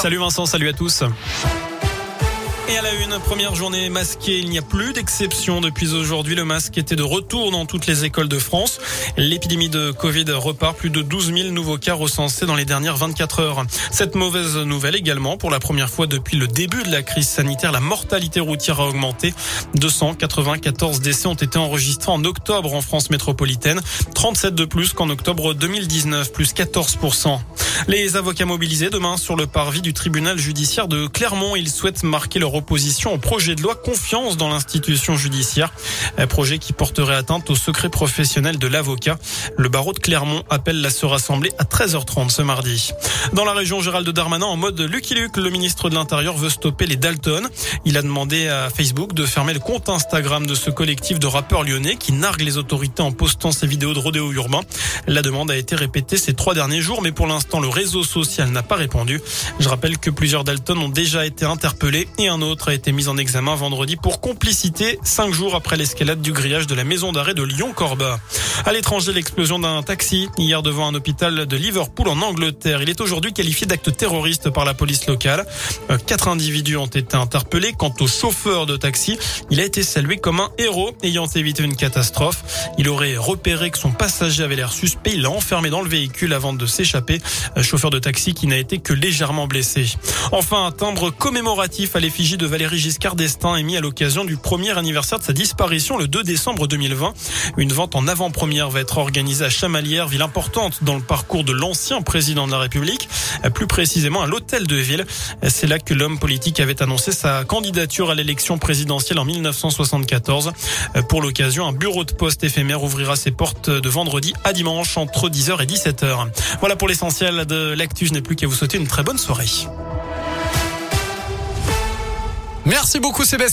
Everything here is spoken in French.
Salut Vincent, salut à tous. Et à la une, première journée masquée, il n'y a plus d'exception. Depuis aujourd'hui, le masque était de retour dans toutes les écoles de France. L'épidémie de Covid repart. Plus de 12 000 nouveaux cas recensés dans les dernières 24 heures. Cette mauvaise nouvelle également, pour la première fois depuis le début de la crise sanitaire, la mortalité routière a augmenté. 294 décès ont été enregistrés en octobre en France métropolitaine. 37 de plus qu'en octobre 2019, plus 14%. Les avocats mobilisés demain sur le parvis du tribunal judiciaire de Clermont, ils souhaitent marquer leur opposition au projet de loi confiance dans l'institution judiciaire, un projet qui porterait atteinte au secret professionnel de l'avocat. Le barreau de Clermont appelle à se rassembler à 13h30 ce mardi. Dans la région, Gérald Darmanin en mode Lucky Luke, le ministre de l'Intérieur veut stopper les Dalton. Il a demandé à Facebook de fermer le compte Instagram de ce collectif de rappeurs lyonnais qui nargue les autorités en postant ses vidéos de rodéo urbain. La demande a été répétée ces trois derniers jours, mais pour l'instant, le réseau social n'a pas répondu. Je rappelle que plusieurs Dalton ont déjà été interpellés et un autre a été mis en examen vendredi pour complicité cinq jours après l'escalade du grillage de la maison d'arrêt de Lyon-Corba. À l'étranger, l'explosion d'un taxi hier devant un hôpital de Liverpool en Angleterre. Il est aujourd'hui qualifié d'acte terroriste par la police locale. Euh, quatre individus ont été interpellés. Quant au chauffeur de taxi, il a été salué comme un héros ayant évité une catastrophe. Il aurait repéré que son passager avait l'air suspect. Il l'a enfermé dans le véhicule avant de s'échapper. Chauffeur de taxi qui n'a été que légèrement blessé. Enfin, un timbre commémoratif à l'effigie de Valérie Giscard d'Estaing est mis à l'occasion du premier anniversaire de sa disparition le 2 décembre 2020. Une vente en avant-première va être organisée à Chamalières, ville importante dans le parcours de l'ancien président de la République, plus précisément à l'hôtel de ville. C'est là que l'homme politique avait annoncé sa candidature à l'élection présidentielle en 1974. Pour l'occasion, un bureau de poste éphémère ouvrira ses portes de vendredi à dimanche entre 10h et 17h. Voilà pour l'essentiel de l'actu. Je n'ai plus qu'à vous souhaiter une très bonne soirée. Merci beaucoup Sébastien.